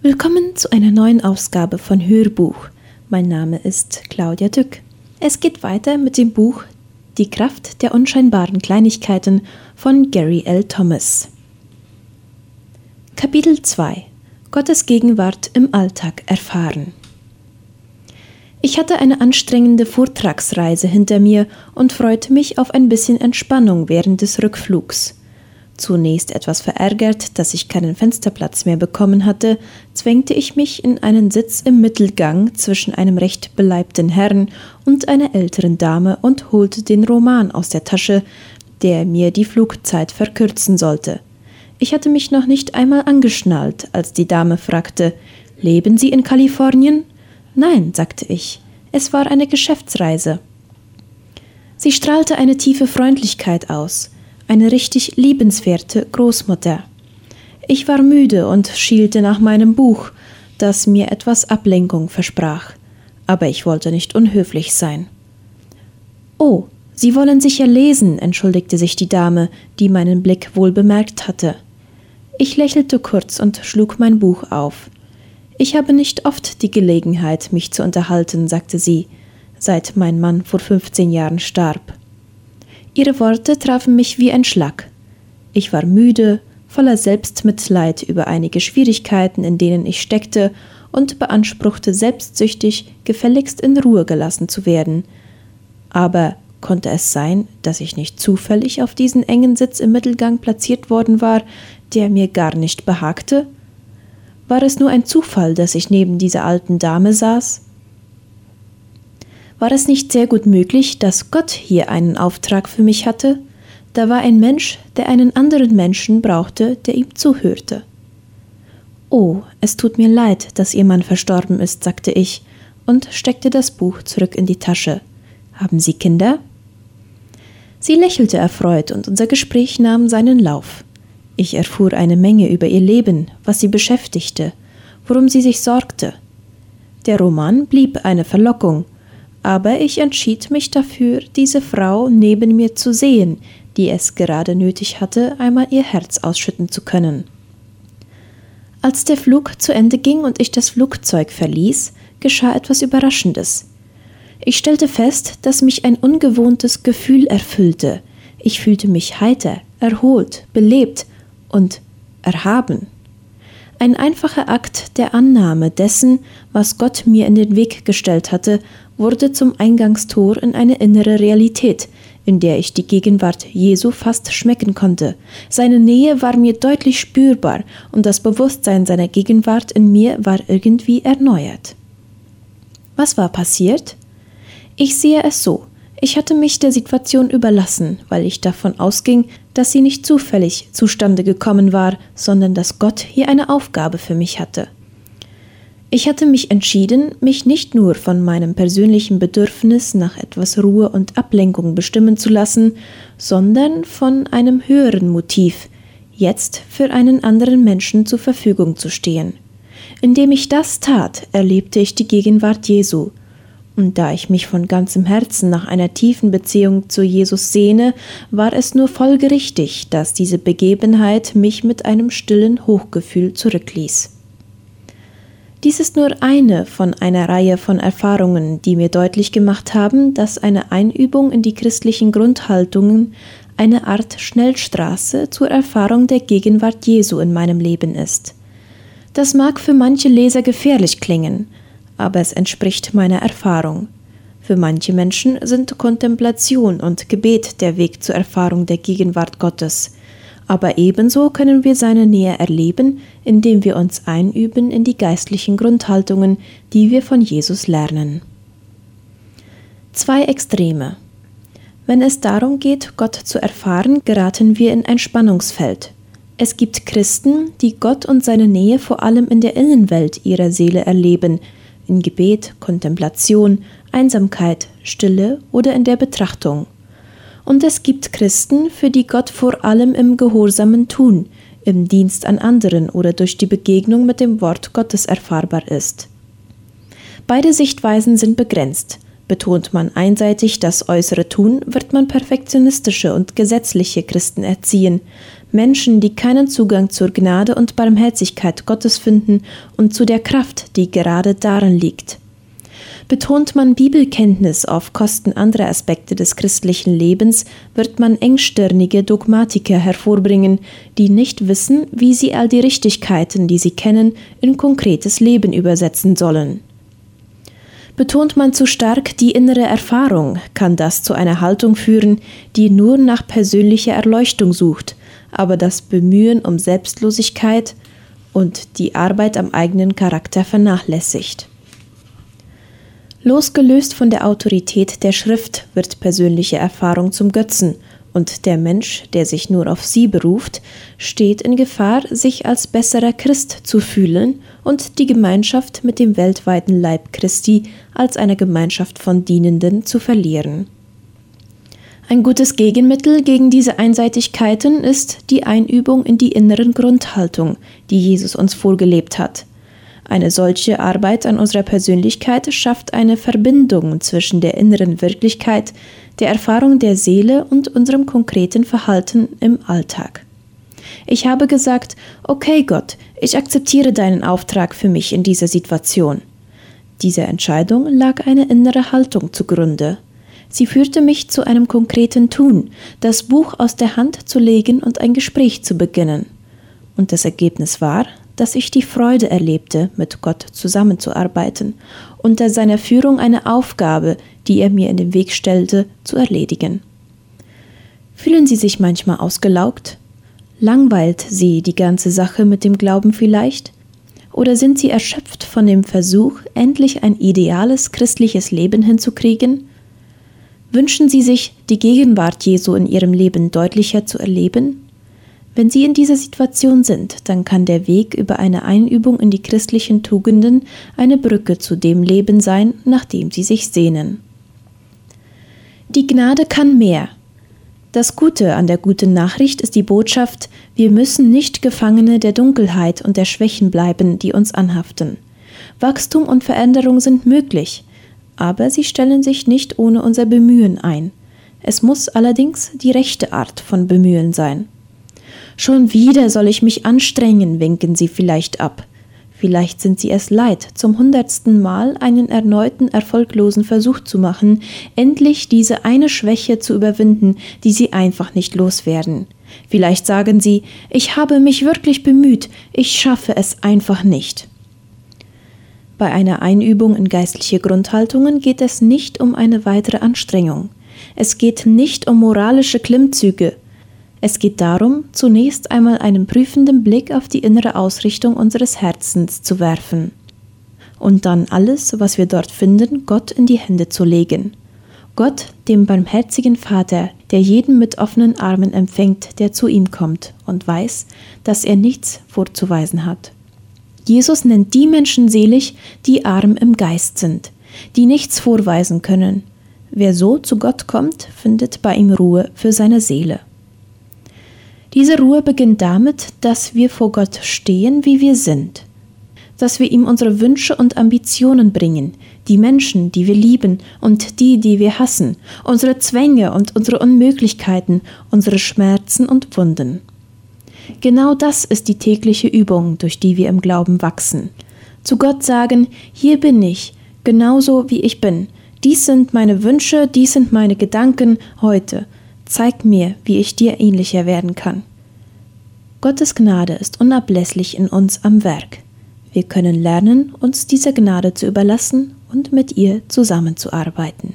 Willkommen zu einer neuen Ausgabe von Hörbuch. Mein Name ist Claudia Dück. Es geht weiter mit dem Buch Die Kraft der unscheinbaren Kleinigkeiten von Gary L. Thomas. Kapitel 2 Gottes Gegenwart im Alltag erfahren. Ich hatte eine anstrengende Vortragsreise hinter mir und freute mich auf ein bisschen Entspannung während des Rückflugs. Zunächst etwas verärgert, dass ich keinen Fensterplatz mehr bekommen hatte, zwängte ich mich in einen Sitz im Mittelgang zwischen einem recht beleibten Herrn und einer älteren Dame und holte den Roman aus der Tasche, der mir die Flugzeit verkürzen sollte. Ich hatte mich noch nicht einmal angeschnallt, als die Dame fragte Leben Sie in Kalifornien? Nein, sagte ich. Es war eine Geschäftsreise. Sie strahlte eine tiefe Freundlichkeit aus eine richtig liebenswerte Großmutter. Ich war müde und schielte nach meinem Buch, das mir etwas Ablenkung versprach, aber ich wollte nicht unhöflich sein. Oh, Sie wollen sicher lesen, entschuldigte sich die Dame, die meinen Blick wohl bemerkt hatte. Ich lächelte kurz und schlug mein Buch auf. Ich habe nicht oft die Gelegenheit, mich zu unterhalten, sagte sie, seit mein Mann vor fünfzehn Jahren starb. Ihre Worte trafen mich wie ein Schlag. Ich war müde, voller Selbstmitleid über einige Schwierigkeiten, in denen ich steckte, und beanspruchte selbstsüchtig, gefälligst in Ruhe gelassen zu werden. Aber konnte es sein, dass ich nicht zufällig auf diesen engen Sitz im Mittelgang platziert worden war, der mir gar nicht behagte? War es nur ein Zufall, dass ich neben dieser alten Dame saß? War es nicht sehr gut möglich, dass Gott hier einen Auftrag für mich hatte? Da war ein Mensch, der einen anderen Menschen brauchte, der ihm zuhörte. Oh, es tut mir leid, dass Ihr Mann verstorben ist, sagte ich und steckte das Buch zurück in die Tasche. Haben Sie Kinder? Sie lächelte erfreut und unser Gespräch nahm seinen Lauf. Ich erfuhr eine Menge über ihr Leben, was sie beschäftigte, worum sie sich sorgte. Der Roman blieb eine Verlockung, aber ich entschied mich dafür, diese Frau neben mir zu sehen, die es gerade nötig hatte, einmal ihr Herz ausschütten zu können. Als der Flug zu Ende ging und ich das Flugzeug verließ, geschah etwas Überraschendes. Ich stellte fest, dass mich ein ungewohntes Gefühl erfüllte. Ich fühlte mich heiter, erholt, belebt und erhaben. Ein einfacher Akt der Annahme dessen, was Gott mir in den Weg gestellt hatte, wurde zum Eingangstor in eine innere Realität, in der ich die Gegenwart Jesu fast schmecken konnte. Seine Nähe war mir deutlich spürbar und das Bewusstsein seiner Gegenwart in mir war irgendwie erneuert. Was war passiert? Ich sehe es so. Ich hatte mich der Situation überlassen, weil ich davon ausging, dass sie nicht zufällig zustande gekommen war, sondern dass Gott hier eine Aufgabe für mich hatte. Ich hatte mich entschieden, mich nicht nur von meinem persönlichen Bedürfnis nach etwas Ruhe und Ablenkung bestimmen zu lassen, sondern von einem höheren Motiv, jetzt für einen anderen Menschen zur Verfügung zu stehen. Indem ich das tat, erlebte ich die Gegenwart Jesu, und da ich mich von ganzem Herzen nach einer tiefen Beziehung zu Jesus sehne, war es nur folgerichtig, dass diese Begebenheit mich mit einem stillen Hochgefühl zurückließ. Dies ist nur eine von einer Reihe von Erfahrungen, die mir deutlich gemacht haben, dass eine Einübung in die christlichen Grundhaltungen eine Art Schnellstraße zur Erfahrung der Gegenwart Jesu in meinem Leben ist. Das mag für manche Leser gefährlich klingen, aber es entspricht meiner Erfahrung. Für manche Menschen sind Kontemplation und Gebet der Weg zur Erfahrung der Gegenwart Gottes aber ebenso können wir seine Nähe erleben, indem wir uns einüben in die geistlichen Grundhaltungen, die wir von Jesus lernen. Zwei Extreme. Wenn es darum geht, Gott zu erfahren, geraten wir in ein Spannungsfeld. Es gibt Christen, die Gott und seine Nähe vor allem in der Innenwelt ihrer Seele erleben, in Gebet, Kontemplation, Einsamkeit, Stille oder in der Betrachtung und es gibt Christen, für die Gott vor allem im gehorsamen Tun, im Dienst an anderen oder durch die Begegnung mit dem Wort Gottes erfahrbar ist. Beide Sichtweisen sind begrenzt. Betont man einseitig das äußere Tun, wird man perfektionistische und gesetzliche Christen erziehen. Menschen, die keinen Zugang zur Gnade und Barmherzigkeit Gottes finden und zu der Kraft, die gerade darin liegt. Betont man Bibelkenntnis auf Kosten anderer Aspekte des christlichen Lebens, wird man engstirnige Dogmatiker hervorbringen, die nicht wissen, wie sie all die Richtigkeiten, die sie kennen, in konkretes Leben übersetzen sollen. Betont man zu stark die innere Erfahrung, kann das zu einer Haltung führen, die nur nach persönlicher Erleuchtung sucht, aber das Bemühen um Selbstlosigkeit und die Arbeit am eigenen Charakter vernachlässigt. Losgelöst von der Autorität der Schrift wird persönliche Erfahrung zum Götzen, und der Mensch, der sich nur auf sie beruft, steht in Gefahr, sich als besserer Christ zu fühlen und die Gemeinschaft mit dem weltweiten Leib Christi als eine Gemeinschaft von Dienenden zu verlieren. Ein gutes Gegenmittel gegen diese Einseitigkeiten ist die Einübung in die inneren Grundhaltung, die Jesus uns vorgelebt hat. Eine solche Arbeit an unserer Persönlichkeit schafft eine Verbindung zwischen der inneren Wirklichkeit, der Erfahrung der Seele und unserem konkreten Verhalten im Alltag. Ich habe gesagt, okay Gott, ich akzeptiere deinen Auftrag für mich in dieser Situation. Dieser Entscheidung lag eine innere Haltung zugrunde. Sie führte mich zu einem konkreten Tun, das Buch aus der Hand zu legen und ein Gespräch zu beginnen. Und das Ergebnis war, dass ich die Freude erlebte, mit Gott zusammenzuarbeiten, unter seiner Führung eine Aufgabe, die er mir in den Weg stellte, zu erledigen. Fühlen Sie sich manchmal ausgelaugt? Langweilt Sie die ganze Sache mit dem Glauben vielleicht? Oder sind Sie erschöpft von dem Versuch, endlich ein ideales christliches Leben hinzukriegen? Wünschen Sie sich, die Gegenwart Jesu in Ihrem Leben deutlicher zu erleben? Wenn Sie in dieser Situation sind, dann kann der Weg über eine Einübung in die christlichen Tugenden eine Brücke zu dem Leben sein, nach dem Sie sich sehnen. Die Gnade kann mehr. Das Gute an der guten Nachricht ist die Botschaft, wir müssen nicht Gefangene der Dunkelheit und der Schwächen bleiben, die uns anhaften. Wachstum und Veränderung sind möglich, aber sie stellen sich nicht ohne unser Bemühen ein. Es muss allerdings die rechte Art von Bemühen sein. Schon wieder soll ich mich anstrengen, winken sie vielleicht ab. Vielleicht sind sie es leid, zum hundertsten Mal einen erneuten erfolglosen Versuch zu machen, endlich diese eine Schwäche zu überwinden, die sie einfach nicht loswerden. Vielleicht sagen sie, ich habe mich wirklich bemüht, ich schaffe es einfach nicht. Bei einer Einübung in geistliche Grundhaltungen geht es nicht um eine weitere Anstrengung. Es geht nicht um moralische Klimmzüge, es geht darum, zunächst einmal einen prüfenden Blick auf die innere Ausrichtung unseres Herzens zu werfen und dann alles, was wir dort finden, Gott in die Hände zu legen. Gott, dem barmherzigen Vater, der jeden mit offenen Armen empfängt, der zu ihm kommt und weiß, dass er nichts vorzuweisen hat. Jesus nennt die Menschen selig, die arm im Geist sind, die nichts vorweisen können. Wer so zu Gott kommt, findet bei ihm Ruhe für seine Seele. Diese Ruhe beginnt damit, dass wir vor Gott stehen, wie wir sind, dass wir ihm unsere Wünsche und Ambitionen bringen, die Menschen, die wir lieben und die, die wir hassen, unsere Zwänge und unsere Unmöglichkeiten, unsere Schmerzen und Wunden. Genau das ist die tägliche Übung, durch die wir im Glauben wachsen. Zu Gott sagen, hier bin ich, genauso wie ich bin. Dies sind meine Wünsche, dies sind meine Gedanken heute, Zeig mir, wie ich dir ähnlicher werden kann. Gottes Gnade ist unablässlich in uns am Werk. Wir können lernen, uns dieser Gnade zu überlassen und mit ihr zusammenzuarbeiten.